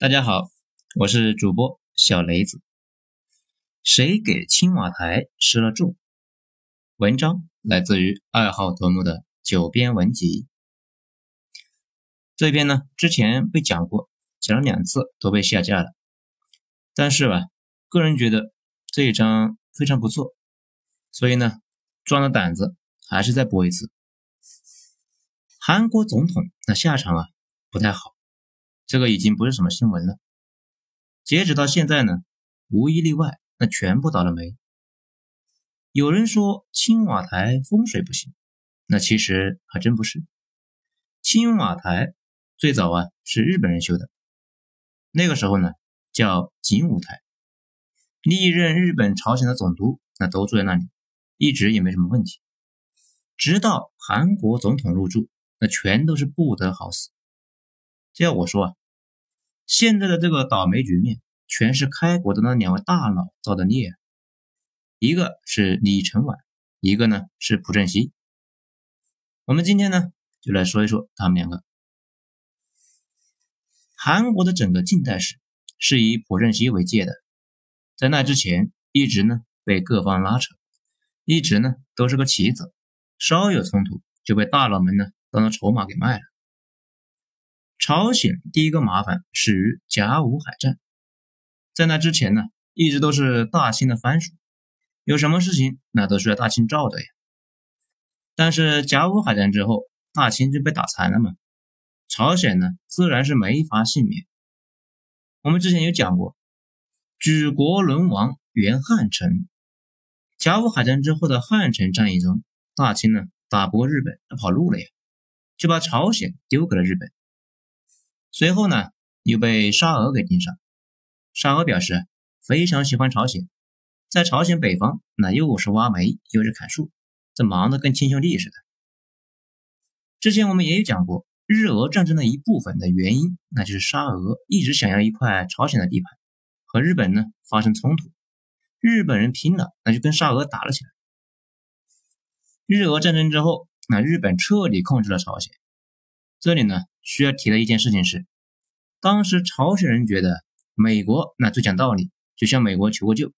大家好，我是主播小雷子。谁给青瓦台施了咒？文章来自于二号头目的九编文集。这边呢，之前被讲过，讲了两次都被下架了。但是吧，个人觉得这一章非常不错，所以呢，壮了胆子还是再播一次。韩国总统那下场啊，不太好。这个已经不是什么新闻了。截止到现在呢，无一例外，那全部倒了霉。有人说青瓦台风水不行，那其实还真不是。青瓦台最早啊是日本人修的，那个时候呢叫景武台，历任日本朝鲜的总督那都住在那里，一直也没什么问题。直到韩国总统入住，那全都是不得好死。这要我说啊。现在的这个倒霉局面，全是开国的那两位大佬造的孽。一个是李承晚，一个呢是朴正熙。我们今天呢，就来说一说他们两个。韩国的整个近代史是以朴正熙为界的，在那之前，一直呢被各方拉扯，一直呢都是个棋子，稍有冲突就被大佬们呢当做筹码给卖了。朝鲜第一个麻烦始于甲午海战，在那之前呢，一直都是大清的藩属，有什么事情那都需要大清照的呀。但是甲午海战之后，大清就被打残了嘛，朝鲜呢自然是没法幸免。我们之前有讲过，举国沦亡原汉城，甲午海战之后的汉城战役中，大清呢打不过日本，他跑路了呀，就把朝鲜丢给了日本。随后呢，又被沙俄给盯上。沙俄表示非常喜欢朝鲜，在朝鲜北方，那又是挖煤又是砍树，这忙得跟亲兄弟似的。之前我们也有讲过，日俄战争的一部分的原因，那就是沙俄一直想要一块朝鲜的地盘，和日本呢发生冲突，日本人拼了，那就跟沙俄打了起来。日俄战争之后，那日本彻底控制了朝鲜。这里呢。需要提的一件事情是，当时朝鲜人觉得美国那最讲道理，就向美国求过救，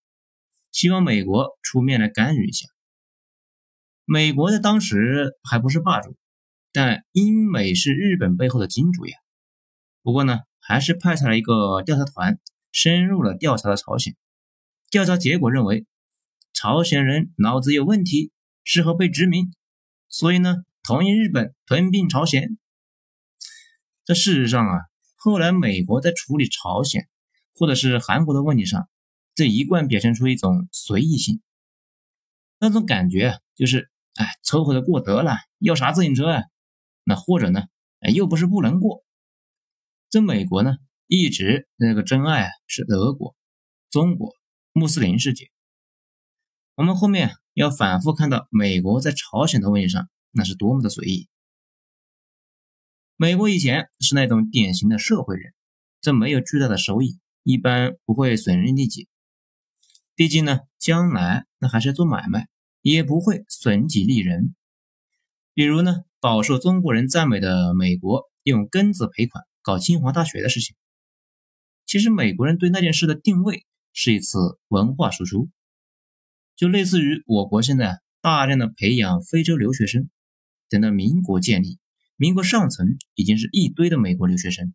希望美国出面来干预一下。美国在当时还不是霸主，但英美是日本背后的金主呀。不过呢，还是派出了一个调查团，深入了调查了朝鲜。调查结果认为，朝鲜人脑子有问题，适合被殖民，所以呢，同意日本吞并朝鲜。这事实上啊，后来美国在处理朝鲜或者是韩国的问题上，这一贯表现出一种随意性，那种感觉就是，哎，凑合着过得了，要啥自行车啊？那或者呢，哎，又不是不能过。这美国呢，一直那个真爱是俄国、中国、穆斯林世界。我们后面要反复看到美国在朝鲜的问题上，那是多么的随意。美国以前是那种典型的社会人，这没有巨大的收益，一般不会损人利己。毕竟呢，将来那还是做买卖，也不会损己利人。比如呢，饱受中国人赞美的美国用庚子赔款搞清华大学的事情，其实美国人对那件事的定位是一次文化输出，就类似于我国现在大量的培养非洲留学生，等到民国建立。民国上层已经是一堆的美国留学生，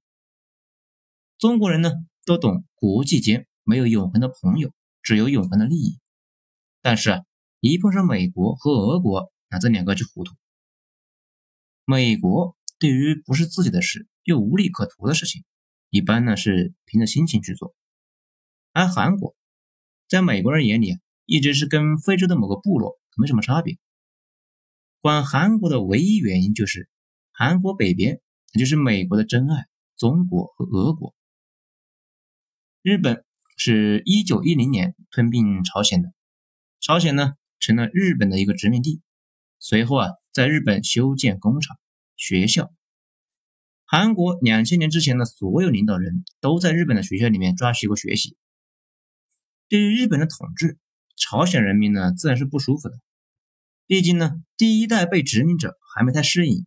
中国人呢都懂国际间没有永恒的朋友，只有永恒的利益。但是啊，一碰上美国和俄国，那这两个就糊涂。美国对于不是自己的事又无利可图的事情，一般呢是凭着心情去做；而韩国，在美国人眼里，一直是跟非洲的某个部落没什么差别。管韩国的唯一原因就是。韩国北边，也就是美国的真爱，中国和俄国。日本是一九一零年吞并朝鲜的，朝鲜呢成了日本的一个殖民地。随后啊，在日本修建工厂、学校。韩国两千年之前的所有领导人都在日本的学校里面抓学过学习。对于日本的统治，朝鲜人民呢自然是不舒服的，毕竟呢第一代被殖民者还没太适应。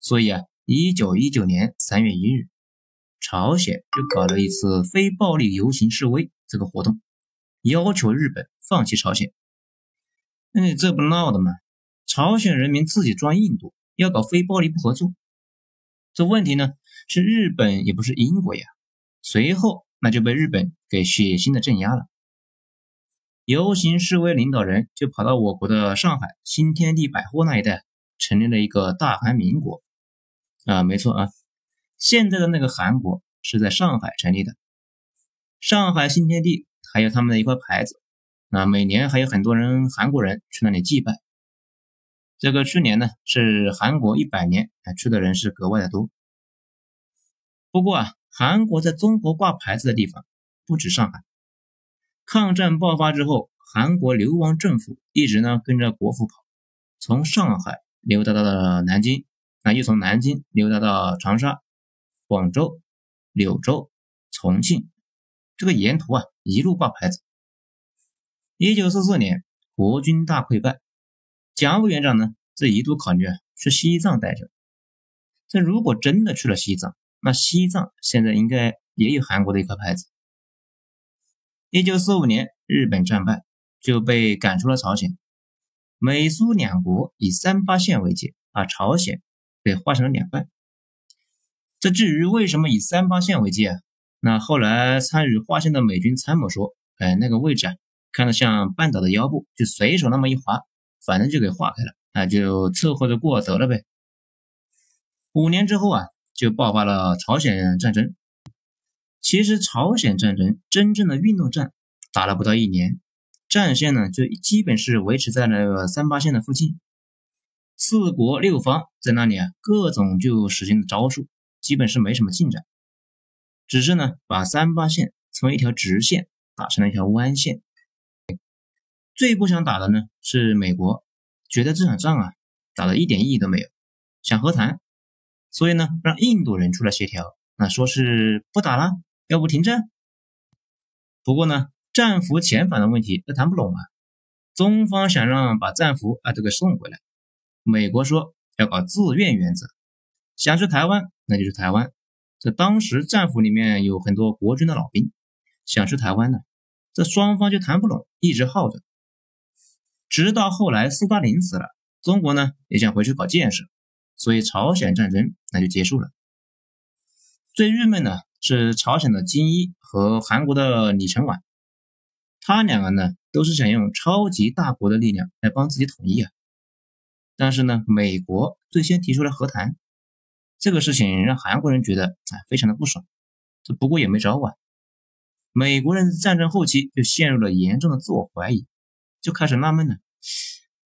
所以啊，一九一九年三月一日，朝鲜就搞了一次非暴力游行示威这个活动，要求日本放弃朝鲜。哎，这不闹的吗？朝鲜人民自己装印度，要搞非暴力不合作。这问题呢，是日本也不是英国呀。随后那就被日本给血腥的镇压了。游行示威领导人就跑到我国的上海新天地百货那一带，成立了一个大韩民国。啊，没错啊，现在的那个韩国是在上海成立的。上海新天地还有他们的一块牌子，那每年还有很多人韩国人去那里祭拜。这个去年呢是韩国一百年，去的人是格外的多。不过啊，韩国在中国挂牌子的地方不止上海。抗战爆发之后，韩国流亡政府一直呢跟着国父跑，从上海溜达到了南京，那又从南京溜达到长沙、广州、柳州、重庆，这个沿途啊一路挂牌子。一九四四年，国军大溃败。蒋委员长呢，这一度考虑啊去西藏待着。这如果真的去了西藏，那西藏现在应该也有韩国的一块牌子。一九四五年，日本战败，就被赶出了朝鲜。美苏两国以三八线为界，把朝鲜被划成了两半。这至于为什么以三八线为界啊？那后来参与划线的美军参谋说，哎，那个位置啊，看着像半岛的腰部，就随手那么一划。反正就给划开了，那就凑合着过得了呗。五年之后啊，就爆发了朝鲜战争。其实朝鲜战争真正的运动战打了不到一年，战线呢就基本是维持在那个三八线的附近。四国六方在那里啊，各种就使劲的招数，基本是没什么进展。只是呢，把三八线从一条直线打成了一条弯线。最不想打的呢是美国，觉得这场仗啊打的一点意义都没有，想和谈，所以呢让印度人出来协调，那说是不打了，要不停战。不过呢战俘遣返的问题那谈不拢啊，中方想让把战俘啊都给送回来，美国说要搞自愿原则，想去台湾那就是台湾，这当时战俘里面有很多国军的老兵，想去台湾呢，这双方就谈不拢，一直耗着。直到后来斯大林死了，中国呢也想回去搞建设，所以朝鲜战争那就结束了。最郁闷的是朝鲜的金一和韩国的李承晚，他两个呢都是想用超级大国的力量来帮自己统一啊。但是呢，美国最先提出来和谈，这个事情让韩国人觉得啊非常的不爽。这不过也没招啊，美国人战争后期就陷入了严重的自我怀疑。就开始纳闷了，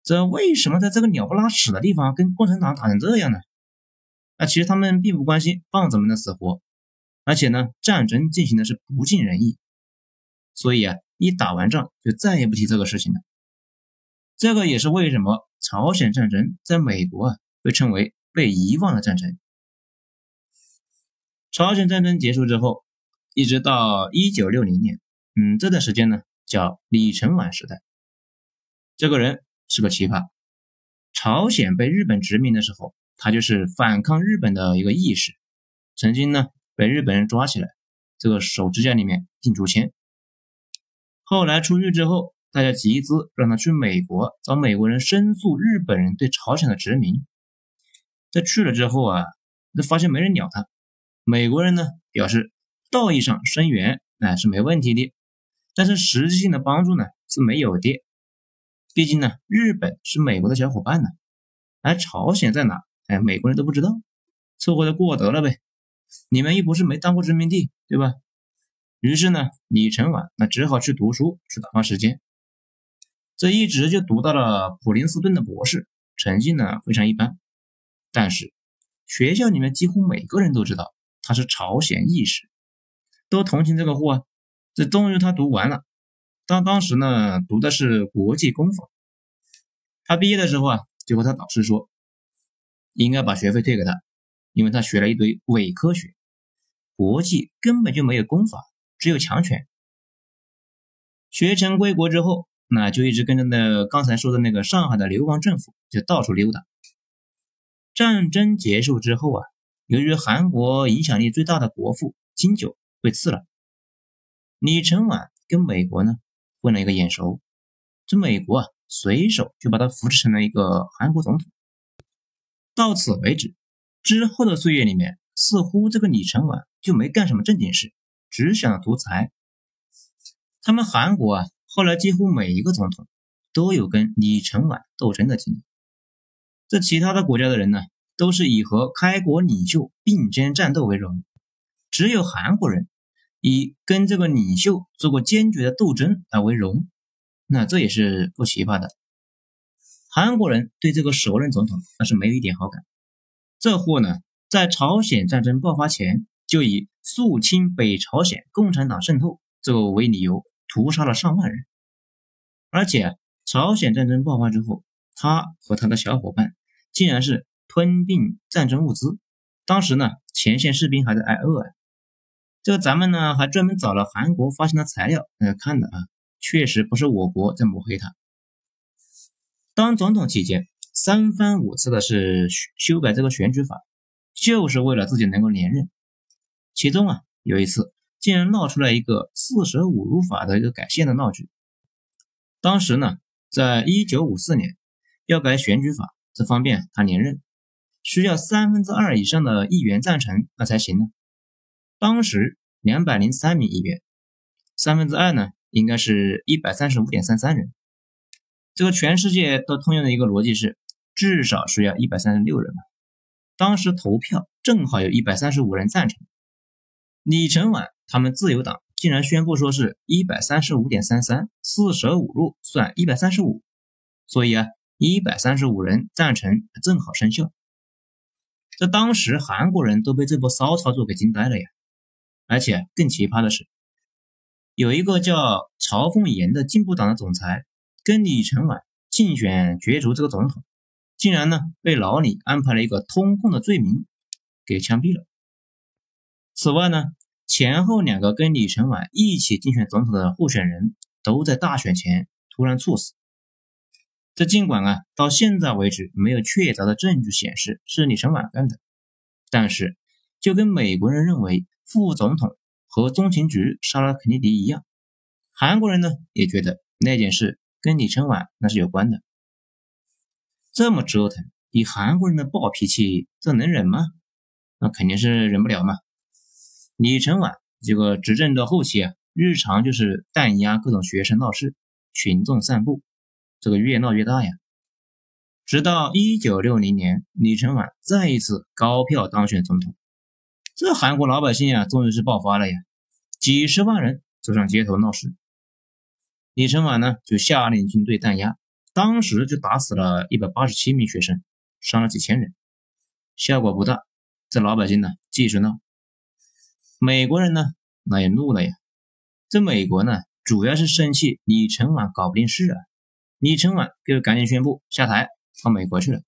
这为什么在这个鸟不拉屎的地方跟共产党打成这样呢？那其实他们并不关心棒子们的死活，而且呢，战争进行的是不尽人意，所以啊，一打完仗就再也不提这个事情了。这个也是为什么朝鲜战争在美国啊被称为被遗忘的战争。朝鲜战争结束之后，一直到一九六零年，嗯，这段时间呢叫李承晚时代。这个人是个奇葩。朝鲜被日本殖民的时候，他就是反抗日本的一个义士，曾经呢被日本人抓起来，这个手指甲里面钉竹签。后来出狱之后，大家集资让他去美国找美国人申诉日本人对朝鲜的殖民。在去了之后啊，那发现没人鸟他。美国人呢表示道义上声援那是没问题的，但是实际性的帮助呢是没有的。毕竟呢，日本是美国的小伙伴呢，而朝鲜在哪？哎，美国人都不知道，凑合着过得了呗。你们又不是没当过殖民地，对吧？于是呢，李承晚那只好去读书，去打发时间。这一直就读到了普林斯顿的博士，成绩呢非常一般。但是学校里面几乎每个人都知道他是朝鲜义士，都同情这个货啊。这终于他读完了。当当时呢，读的是国际公法。他毕业的时候啊，就和他导师说，应该把学费退给他，因为他学了一堆伪科学，国际根本就没有公法，只有强权。学成归国之后，那就一直跟着那刚才说的那个上海的流亡政府，就到处溜达。战争结束之后啊，由于韩国影响力最大的国父金九被刺了。李承晚跟美国呢混了一个眼熟，这美国啊随手就把他扶持成了一个韩国总统。到此为止，之后的岁月里面，似乎这个李承晚就没干什么正经事，只想着图财。他们韩国啊，后来几乎每一个总统都有跟李承晚斗争的经历。这其他的国家的人呢，都是以和开国领袖并肩战斗为荣，只有韩国人。以跟这个领袖做过坚决的斗争而为荣，那这也是不奇葩的。韩国人对这个首任总统那是没有一点好感。这货呢，在朝鲜战争爆发前就以肃清北朝鲜共产党渗透这个为理由，屠杀了上万人。而且朝鲜战争爆发之后，他和他的小伙伴竟然是吞并战争物资。当时呢，前线士兵还在挨饿啊。这个咱们呢还专门找了韩国发行的材料来看的啊，确实不是我国在抹黑他。当总统期间三番五次的是修改这个选举法，就是为了自己能够连任。其中啊有一次竟然闹出来一个四舍五入法的一个改宪的闹剧。当时呢，在一九五四年要改选举法，这方便他连任，需要三分之二以上的议员赞成那才行呢。当时两百零三名议员，三分之二呢，应该是一百三十五点三三人。这个全世界都通用的一个逻辑是，至少需要一百三十六人嘛。当时投票正好有一百三十五人赞成。李承晚他们自由党竟然宣布说是一百三十五点三三，四舍五入算一百三十五，所以啊，一百三十五人赞成正好生效。这当时韩国人都被这波骚操作给惊呆了呀！而且更奇葩的是，有一个叫曹凤岩的进步党的总裁，跟李承晚竞选角逐这个总统，竟然呢被老李安排了一个通共的罪名，给枪毙了。此外呢，前后两个跟李承晚一起竞选总统的候选人都在大选前突然猝死。这尽管啊到现在为止没有确凿的证据显示是李承晚干的，但是就跟美国人认为。副总统和中情局杀了肯尼迪一样，韩国人呢也觉得那件事跟李承晚那是有关的。这么折腾，以韩国人的暴脾气，这能忍吗？那肯定是忍不了嘛。李承晚这个执政的后期啊，日常就是弹压各种学生闹事、群众散步，这个越闹越大呀。直到一九六零年，李承晚再一次高票当选总统。这韩国老百姓啊，终于是爆发了呀！几十万人走上街头闹事，李承晚呢就下令军队弹压，当时就打死了一百八十七名学生，伤了几千人，效果不大。这老百姓呢继续闹，美国人呢那也怒了呀！这美国呢主要是生气李承晚搞不定事啊，李承晚就赶紧宣布下台，到美国去了。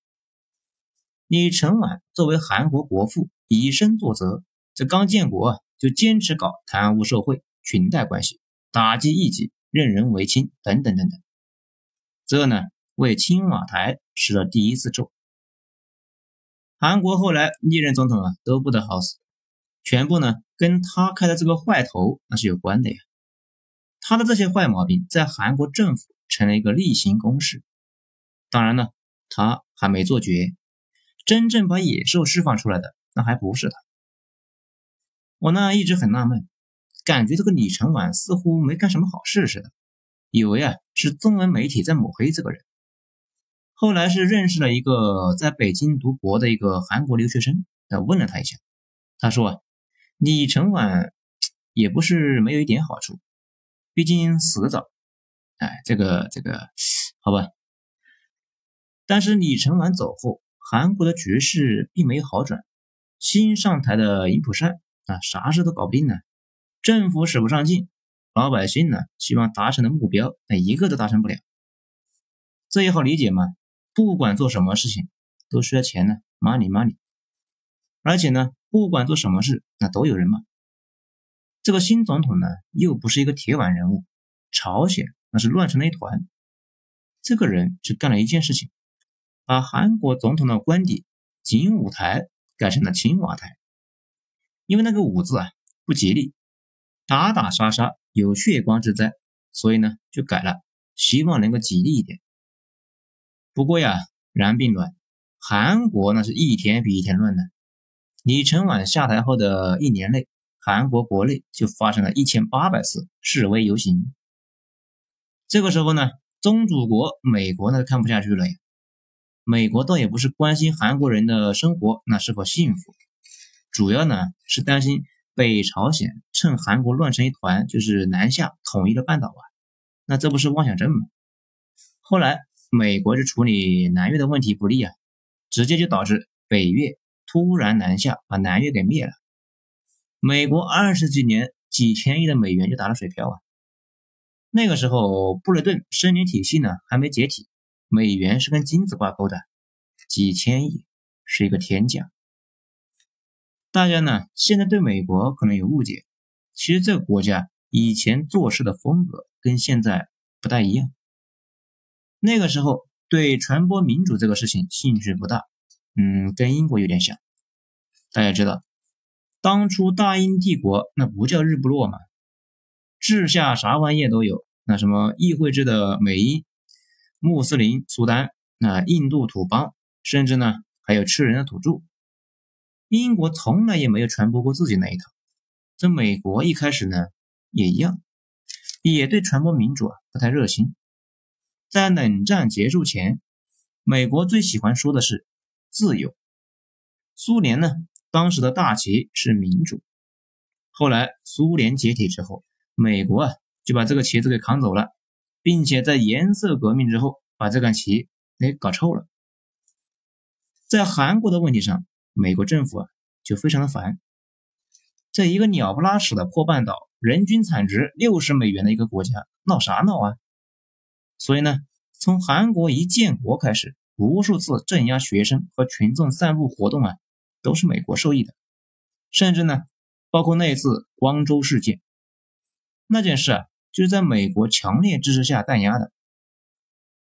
李承晚作为韩国国父。以身作则，这刚建国啊，就坚持搞贪污受贿、裙带关系，打击异己、任人唯亲等等等等。这呢，为青瓦台施了第一次咒。韩国后来历任总统啊，都不得好死，全部呢跟他开的这个坏头那是有关的呀。他的这些坏毛病在韩国政府成了一个例行公事。当然呢，他还没做绝，真正把野兽释放出来的。那还不是他，我呢一直很纳闷，感觉这个李承晚似乎没干什么好事似的，以为啊是中文媒体在抹黑这个人。后来是认识了一个在北京读博的一个韩国留学生，呃问了他一下，他说啊李承晚也不是没有一点好处，毕竟死得早，哎这个这个好吧，但是李承晚走后，韩国的局势并没有好转。新上台的尹普善啊，啥事都搞不定呢，政府使不上劲，老百姓呢希望达成的目标，那一个都达成不了。这也好理解嘛，不管做什么事情都需要钱呢，money money。而且呢，不管做什么事，那都有人嘛。这个新总统呢，又不是一个铁腕人物，朝鲜那是乱成了一团。这个人只干了一件事情，把韩国总统的官邸景武台。改成了青瓦台，因为那个“武”字啊，不吉利，打打杀杀有血光之灾，所以呢就改了，希望能够吉利一点。不过呀，然并卵，韩国那是一天比一天乱的。李承晚下台后的一年内，韩国国内就发生了一千八百次示威游行。这个时候呢，宗主国美国呢看不下去了呀。美国倒也不是关心韩国人的生活那是否幸福，主要呢是担心北朝鲜趁韩国乱成一团，就是南下统一了半岛啊。那这不是妄想症吗？后来美国就处理南越的问题不利啊，直接就导致北越突然南下，把南越给灭了。美国二十几年几千亿的美元就打了水漂啊。那个时候，布雷顿森林体系呢还没解体，美元是跟金子挂钩的，几千亿是一个天价。大家呢现在对美国可能有误解，其实这个国家以前做事的风格跟现在不太一样。那个时候对传播民主这个事情兴趣不大，嗯，跟英国有点像。大家知道，当初大英帝国那不叫日不落嘛？治下啥玩意都有，那什么议会制的美英、穆斯林、苏丹、那印度土邦，甚至呢还有吃人的土著。英国从来也没有传播过自己那一套。这美国一开始呢也一样，也对传播民主啊不太热心。在冷战结束前，美国最喜欢说的是自由。苏联呢当时的大旗是民主。后来苏联解体之后。美国啊，就把这个旗子给扛走了，并且在颜色革命之后，把这杆旗给搞臭了。在韩国的问题上，美国政府啊就非常的烦。这一个鸟不拉屎的破半岛，人均产值六十美元的一个国家，闹啥闹啊？所以呢，从韩国一建国开始，无数次镇压学生和群众散步活动啊，都是美国受益的。甚至呢，包括那一次光州事件。那件事啊，就是在美国强烈支持下弹压的。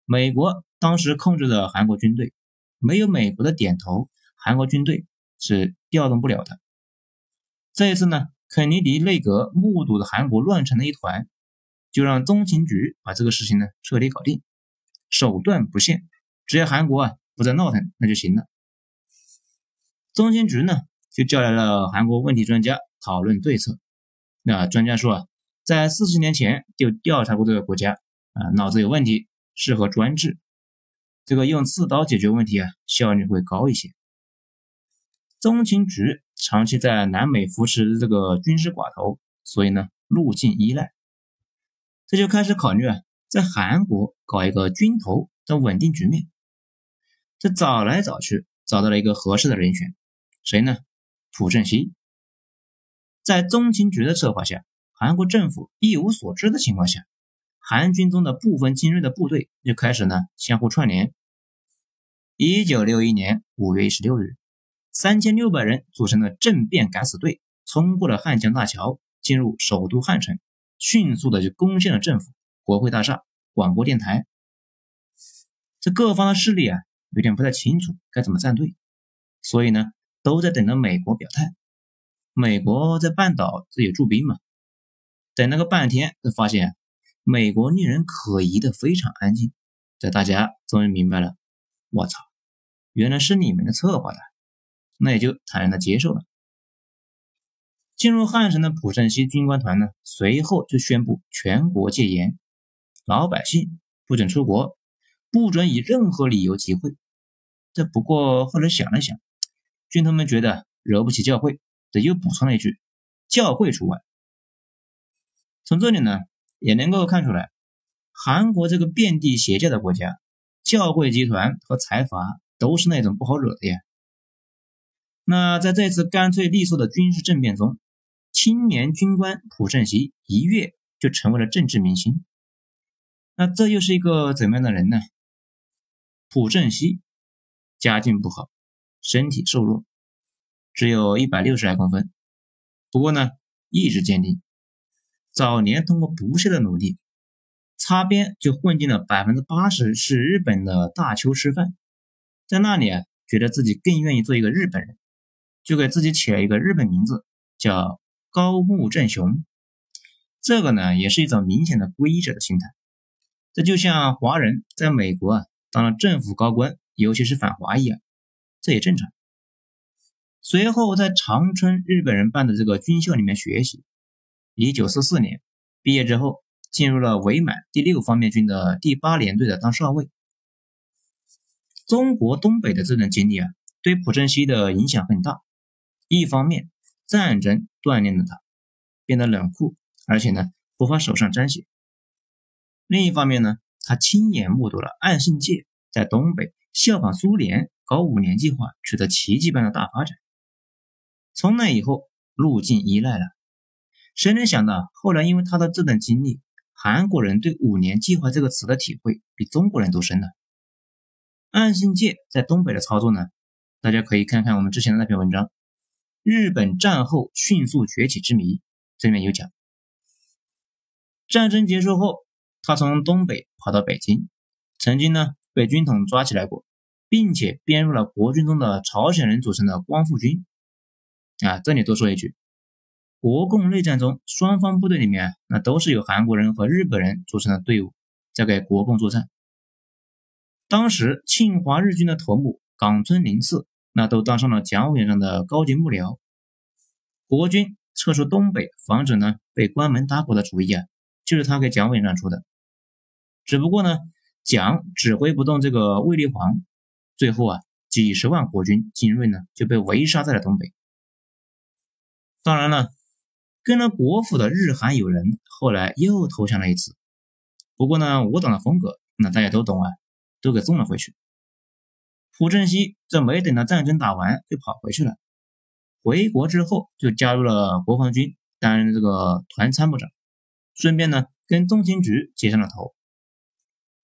美国当时控制的韩国军队，没有美国的点头，韩国军队是调动不了的。这一次呢，肯尼迪内阁目睹了韩国乱成了一团，就让中情局把这个事情呢彻底搞定，手段不限，只要韩国啊不再闹腾，那就行了。中情局呢就叫来了韩国问题专家讨论对策。那专家说啊。在四十年前就调查过这个国家啊，脑子有问题，适合专制。这个用刺刀解决问题啊，效率会高一些。中情局长期在南美扶持这个军事寡头，所以呢，路径依赖。这就开始考虑啊，在韩国搞一个军头的稳定局面。这找来找去，找到了一个合适的人选，谁呢？朴正熙。在中情局的策划下。韩国政府一无所知的情况下，韩军中的部分精锐的部队就开始呢相互串联。一九六一年五月一十六日，三千六百人组成的政变敢死队冲过了汉江大桥，进入首都汉城，迅速的就攻陷了政府、国会大厦、广播电台。这各方的势力啊，有点不太清楚该怎么站队，所以呢，都在等着美国表态。美国在半岛这有驻兵嘛？等了个半天，就发现美国令人可疑的非常安静。这大家终于明白了，我操，原来是你们的策划的，那也就坦然的接受了。进入汉城的朴正熙军官团呢，随后就宣布全国戒严，老百姓不准出国，不准以任何理由集会。这不过后来想了想，军头们觉得惹不起教会，这又补充了一句：教会除外。从这里呢，也能够看出来，韩国这个遍地邪教的国家，教会集团和财阀都是那种不好惹的呀。那在这次干脆利索的军事政变中，青年军官朴正熙一跃就成为了政治明星。那这又是一个怎么样的人呢？朴正熙家境不好，身体瘦弱，只有一百六十来公分，不过呢，意志坚定。早年通过不懈的努力，擦边就混进了百分之八十是日本的大邱师范，在那里啊，觉得自己更愿意做一个日本人，就给自己起了一个日本名字，叫高木正雄。这个呢，也是一种明显的皈依者的心态。这就像华人在美国啊当了政府高官，尤其是反华一样，这也正常。随后在长春日本人办的这个军校里面学习，一九四四年毕业之后，进入了伪满第六方面军的第八联队的当少尉。中国东北的这段经历啊，对朴正熙的影响很大。一方面，战争锻炼了他，变得冷酷。而且呢，不怕手上沾血。另一方面呢，他亲眼目睹了岸信介在东北效仿苏联搞五年计划，取得奇迹般的大发展。从那以后，路径依赖了。谁能想到，后来因为他的这段经历，韩国人对“五年计划”这个词的体会比中国人都深呢？岸信介在东北的操作呢，大家可以看看我们之前的那篇文章《日本战后迅速崛起之谜》，这里面有讲。战争结束后，他从东北跑到北京，曾经呢被军统抓起来过，并且编入了国军中的朝鲜人组成的光复军。啊，这里多说一句，国共内战中双方部队里面，那都是由韩国人和日本人组成的队伍，在给国共作战。当时侵华日军的头目冈村宁次，那都当上了蒋委员长的高级幕僚。国军撤出东北，防止呢被关门打狗的主意啊。就是他给蒋委员长出的，只不过呢，蒋指挥不动这个卫立煌，最后啊，几十万国军精锐呢就被围杀在了东北。当然了，跟了国府的日韩友人后来又投降了一次，不过呢，我党的风格那大家都懂啊，都给送了回去。朴正熙这没等到战争打完就跑回去了，回国之后就加入了国防军，担任这个团参谋长。顺便呢，跟中情局接上了头，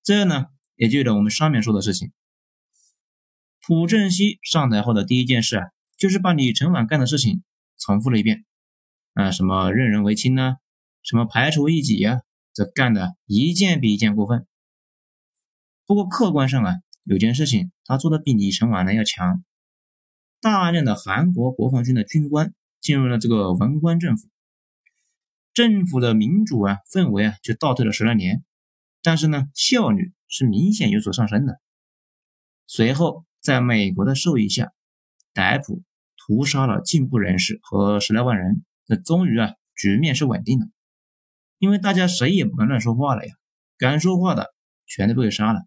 这呢也就有了我们上面说的事情。朴正熙上台后的第一件事啊，就是把李承晚干的事情重复了一遍，啊，什么任人唯亲呢，什么排除异己呀，这干的一件比一件过分。不过客观上啊，有件事情他做的比李承晚呢要强，大量的韩国国防军的军官进入了这个文官政府。政府的民主啊氛围啊就倒退了十来年，但是呢效率是明显有所上升的。随后在美国的授意下，逮捕屠杀了进步人士和十来万人，那终于啊局面是稳定的，因为大家谁也不敢乱说话了呀，敢说话的全都被杀了。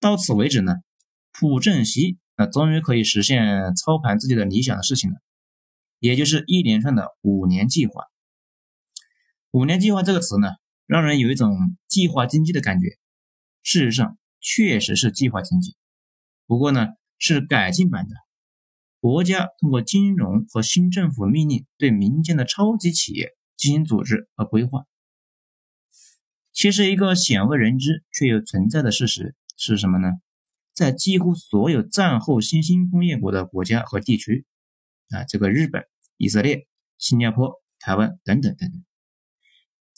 到此为止呢，朴正熙啊终于可以实现操盘自己的理想的事情了。也就是一连串的五年计划。五年计划这个词呢，让人有一种计划经济的感觉。事实上，确实是计划经济，不过呢，是改进版的。国家通过金融和新政府命令，对民间的超级企业进行组织和规划。其实，一个鲜为人知却又存在的事实是什么呢？在几乎所有战后新兴工业国的国家和地区。啊，这个日本、以色列、新加坡、台湾等等等等，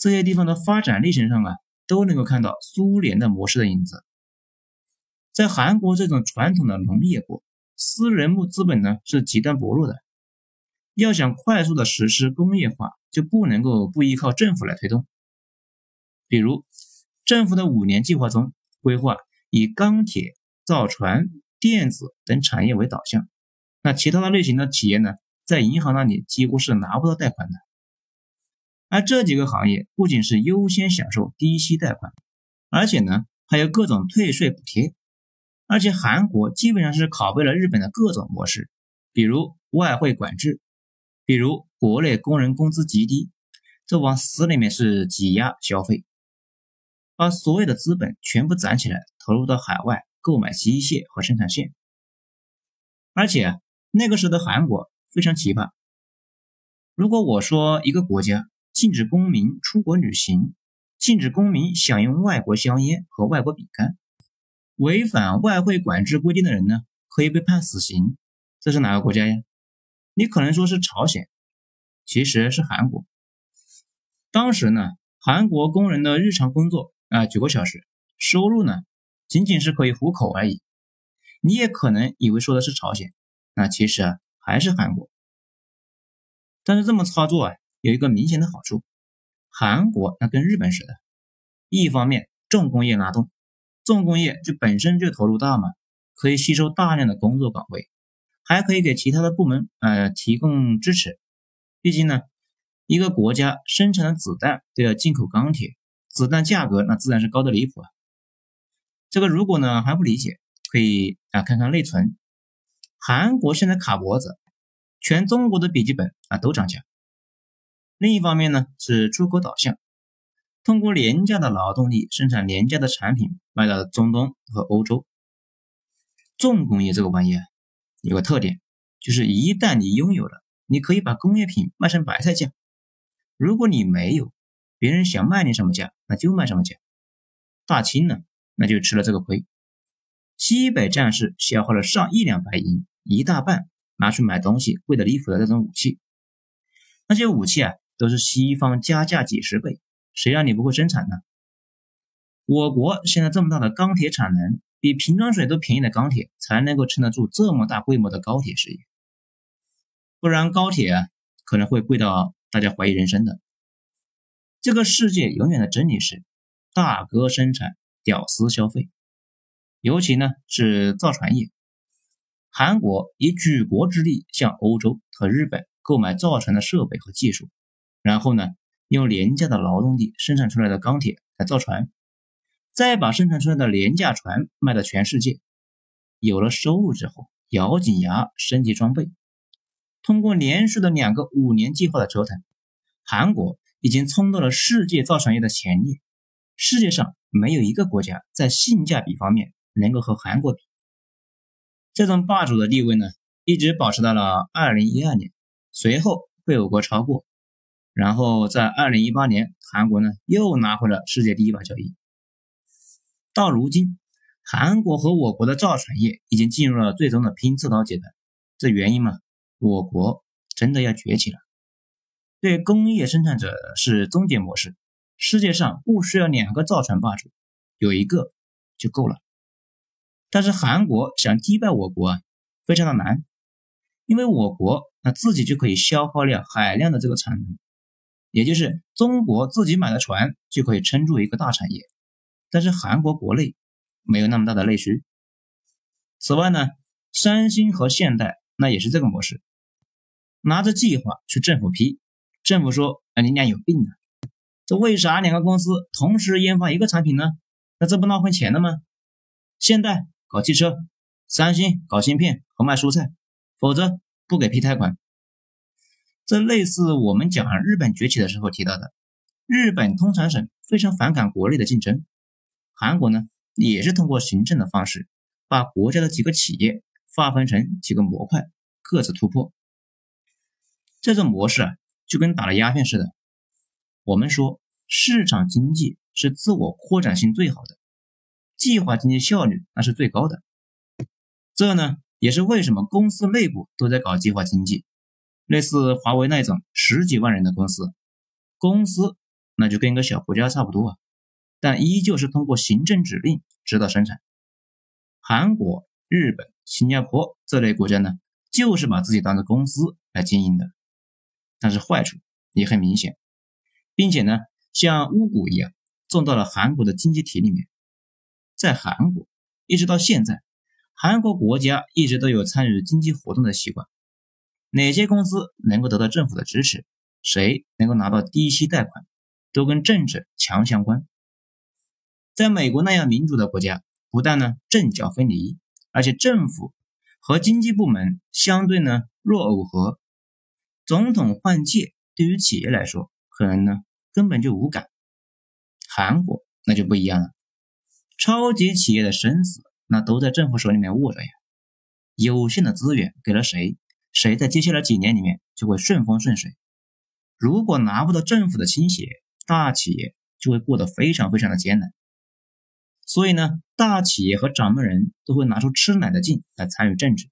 这些地方的发展历程上啊，都能够看到苏联的模式的影子。在韩国这种传统的农业国，私人募资本呢是极端薄弱的，要想快速的实施工业化，就不能够不依靠政府来推动。比如，政府的五年计划中规划以钢铁、造船、电子等产业为导向。那其他的类型的企业呢，在银行那里几乎是拿不到贷款的，而这几个行业不仅是优先享受低息贷款，而且呢还有各种退税补贴，而且韩国基本上是拷贝了日本的各种模式，比如外汇管制，比如国内工人工资极低，这往死里面是挤压消费，把所有的资本全部攒起来投入到海外购买机械和生产线，而且。那个时候的韩国非常奇葩。如果我说一个国家禁止公民出国旅行，禁止公民享用外国香烟和外国饼干，违反外汇管制规定的人呢，可以被判死刑，这是哪个国家呀？你可能说是朝鲜，其实是韩国。当时呢，韩国工人的日常工作啊九个小时，收入呢仅仅是可以糊口而已。你也可能以为说的是朝鲜。那其实啊，还是韩国。但是这么操作啊，有一个明显的好处，韩国那跟日本似的，一方面重工业拉动，重工业就本身就投入大嘛，可以吸收大量的工作岗位，还可以给其他的部门呃提供支持。毕竟呢，一个国家生产的子弹都要进口钢铁，子弹价格那自然是高的离谱啊。这个如果呢还不理解，可以啊看看内存。韩国现在卡脖子，全中国的笔记本啊都涨价。另一方面呢是出口导向，通过廉价的劳动力生产廉价的产品卖到中东和欧洲。重工业这个玩意啊有个特点，就是一旦你拥有了，你可以把工业品卖成白菜价。如果你没有，别人想卖你什么价，那就卖什么价。大清呢那就吃了这个亏，西北战事消耗了上亿两白银。一大半拿去买东西贵的离谱的那种武器，那些武器啊都是西方加价几十倍，谁让你不会生产呢？我国现在这么大的钢铁产能，比瓶装水都便宜的钢铁才能够撑得住这么大规模的高铁事业，不然高铁啊可能会贵到大家怀疑人生的。这个世界永远的真理是，大哥生产，屌丝消费，尤其呢是造船业。韩国以举国之力向欧洲和日本购买造船的设备和技术，然后呢，用廉价的劳动力生产出来的钢铁来造船，再把生产出来的廉价船卖到全世界。有了收入之后，咬紧牙升级装备。通过连续的两个五年计划的折腾，韩国已经冲到了世界造船业的前列。世界上没有一个国家在性价比方面能够和韩国比。这种霸主的地位呢，一直保持到了二零一二年，随后被我国超过，然后在二零一八年，韩国呢又拿回了世界第一把交椅。到如今，韩国和我国的造船业已经进入了最终的拼刺刀阶段。这原因嘛，我国真的要崛起了。对工业生产者是终结模式，世界上不需要两个造船霸主，有一个就够了。但是韩国想击败我国啊，非常的难，因为我国那自己就可以消耗掉海量的这个产能，也就是中国自己买的船就可以撑住一个大产业。但是韩国国内没有那么大的内需。此外呢，三星和现代那也是这个模式，拿着计划去政府批，政府说啊你俩有病啊，这为啥两个公司同时研发一个产品呢？那这不浪费钱了吗？现代。搞汽车，三星搞芯片和卖蔬菜，否则不给批贷款。这类似我们讲日本崛起的时候提到的，日本通常省非常反感国内的竞争。韩国呢，也是通过行政的方式，把国家的几个企业划分成几个模块，各自突破。这种模式啊，就跟打了鸦片似的。我们说，市场经济是自我扩展性最好的。计划经济效率那是最高的，这呢也是为什么公司内部都在搞计划经济。类似华为那种十几万人的公司，公司那就跟个小国家差不多啊，但依旧是通过行政指令指导生产。韩国、日本、新加坡这类国家呢，就是把自己当成公司来经营的，但是坏处也很明显，并且呢像巫蛊一样种到了韩国的经济体里面。在韩国，一直到现在，韩国国家一直都有参与经济活动的习惯。哪些公司能够得到政府的支持，谁能够拿到低息贷款，都跟政治强相关。在美国那样民主的国家，不但呢政教分离，而且政府和经济部门相对呢若耦合。总统换届对于企业来说，可能呢根本就无感。韩国那就不一样了。超级企业的生死，那都在政府手里面握着呀。有限的资源给了谁，谁在接下来几年里面就会顺风顺水。如果拿不到政府的倾斜，大企业就会过得非常非常的艰难。所以呢，大企业和掌门人都会拿出吃奶的劲来参与政治，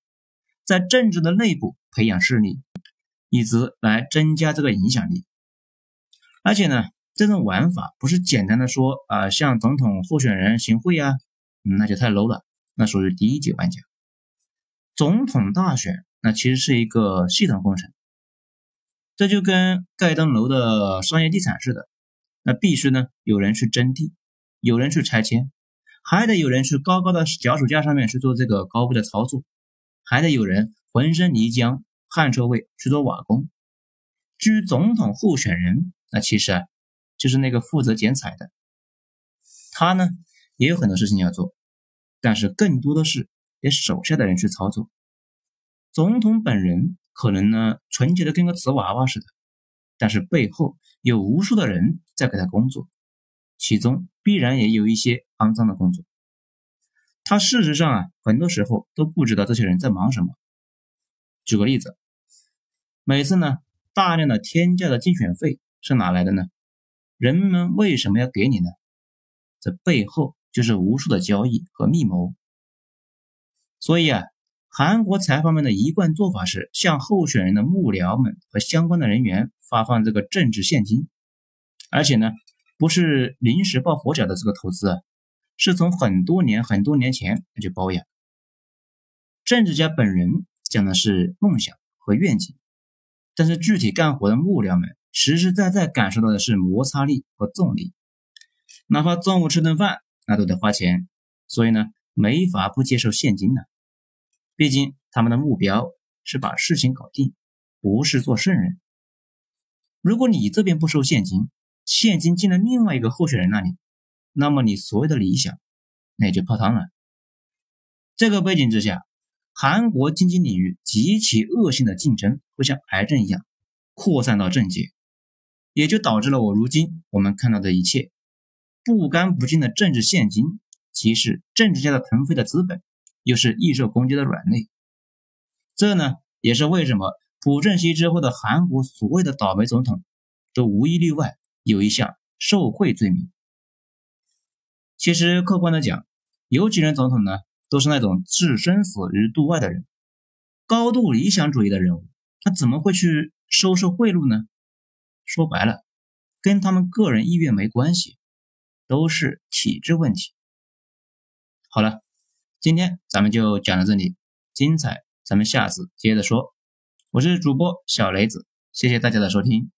在政治的内部培养势力，以此来增加这个影响力。而且呢。这种玩法不是简单的说啊，向总统候选人行贿啊，那就太 low 了，那属于低级玩家。总统大选那其实是一个系统工程，这就跟盖栋楼的商业地产似的，那必须呢有人去征地，有人去拆迁，还得有人去高高的脚手架上面去做这个高位的操作，还得有人浑身泥浆汗臭味去做瓦工。至于总统候选人，那其实啊就是那个负责剪彩的，他呢也有很多事情要做，但是更多的是给手下的人去操作。总统本人可能呢纯洁的跟个瓷娃娃似的，但是背后有无数的人在给他工作，其中必然也有一些肮脏的工作。他事实上啊很多时候都不知道这些人在忙什么。举个例子，每次呢大量的天价的竞选费是哪来的呢？人们为什么要给你呢？这背后就是无数的交易和密谋。所以啊。韩国财阀们的一贯做法是向候选人的幕僚们和相关的人员发放这个政治现金，而且呢，不是临时抱佛脚的这个投资啊，是从很多年很多年前就包养。政治家本人讲的是梦想和愿景，但是具体干活的幕僚们实实在在感受到的是摩擦力和重力，哪怕中午吃顿饭那都得花钱，所以呢，没法不接受现金的。毕竟他们的目标是把事情搞定，不是做圣人。如果你这边不收现金，现金进了另外一个候选人那里，那么你所有的理想那也就泡汤了。这个背景之下，韩国经济领域极其恶性的竞争会像癌症一样扩散到政界，也就导致了我如今我们看到的一切不干不净的政治现金，即是政治家的腾飞的资本。又是易受攻击的软肋，这呢也是为什么朴正熙之后的韩国所谓的倒霉总统，都无一例外有一项受贿罪名。其实客观的讲，有几任总统呢，都是那种置生死于度外的人，高度理想主义的人物，他怎么会去收受贿赂呢？说白了，跟他们个人意愿没关系，都是体制问题。好了。今天咱们就讲到这里，精彩咱们下次接着说。我是主播小雷子，谢谢大家的收听。